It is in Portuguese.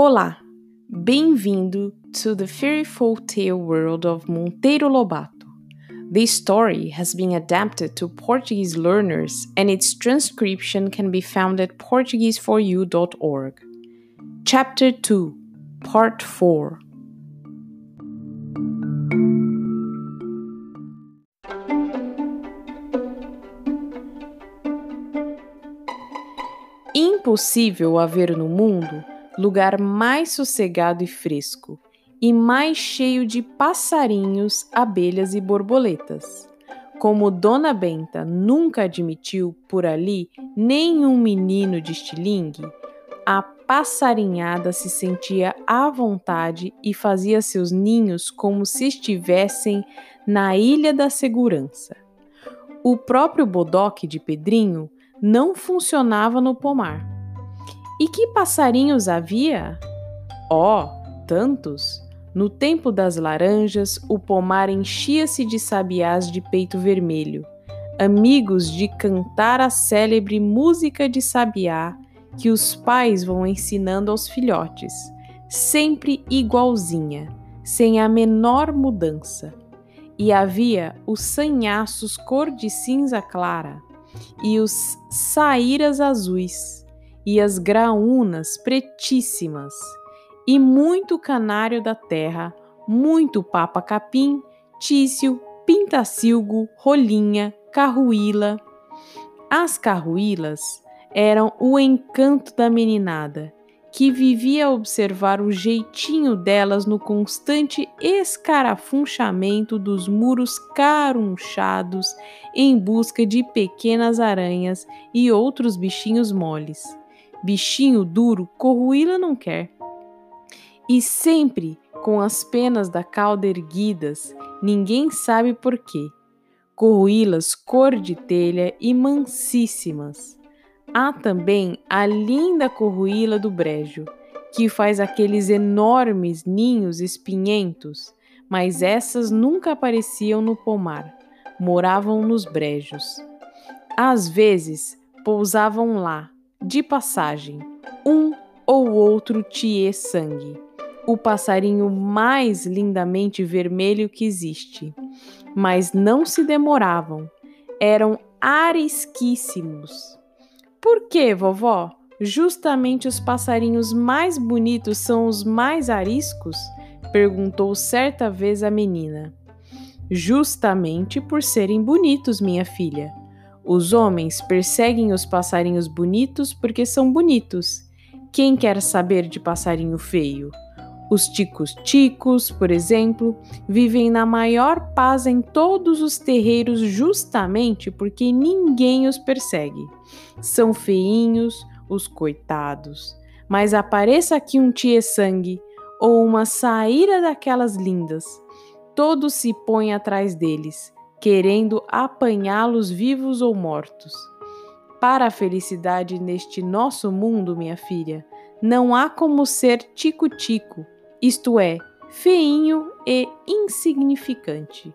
Olá, bem-vindo to the fairy folk tale world of Monteiro Lobato. This story has been adapted to Portuguese learners and its transcription can be found at portuguese4u.org. Chapter 2, Part 4 Impossível haver no mundo lugar mais sossegado e fresco, e mais cheio de passarinhos, abelhas e borboletas. Como Dona Benta nunca admitiu por ali nenhum menino de estilingue, a passarinhada se sentia à vontade e fazia seus ninhos como se estivessem na Ilha da Segurança. O próprio bodoque de Pedrinho não funcionava no pomar. E que passarinhos havia? Oh, tantos! No tempo das laranjas, o pomar enchia-se de sabiás de peito vermelho, amigos de cantar a célebre música de sabiá que os pais vão ensinando aos filhotes, sempre igualzinha, sem a menor mudança. E havia os sanhaços cor de cinza clara, e os saíras azuis, e as graúnas pretíssimas, e muito canário da terra, muito papa-capim, tício, pintacilgo, rolinha, carruíla. As carruílas eram o encanto da meninada, que vivia a observar o jeitinho delas no constante escarafunchamento dos muros carunchados em busca de pequenas aranhas e outros bichinhos moles. Bichinho duro, Corruíla não quer e sempre com as penas da cauda erguidas, ninguém sabe por quê. Corruílas cor de telha e mansíssimas. Há também a linda corruíla do brejo, que faz aqueles enormes ninhos espinhentos, mas essas nunca apareciam no pomar, moravam nos brejos. Às vezes pousavam lá, de passagem, um ou outro tiê sangue o passarinho mais lindamente vermelho que existe. Mas não se demoravam, eram arisquíssimos. Por que, vovó? Justamente os passarinhos mais bonitos são os mais ariscos? perguntou certa vez a menina. Justamente por serem bonitos, minha filha. Os homens perseguem os passarinhos bonitos porque são bonitos. Quem quer saber de passarinho feio? Os ticos-ticos, por exemplo, vivem na maior paz em todos os terreiros justamente porque ninguém os persegue. São feinhos, os coitados. Mas apareça aqui um tie-sangue ou uma saíra daquelas lindas, todos se põem atrás deles, querendo apanhá-los vivos ou mortos. Para a felicidade neste nosso mundo, minha filha, não há como ser tico-tico isto é, feinho e insignificante.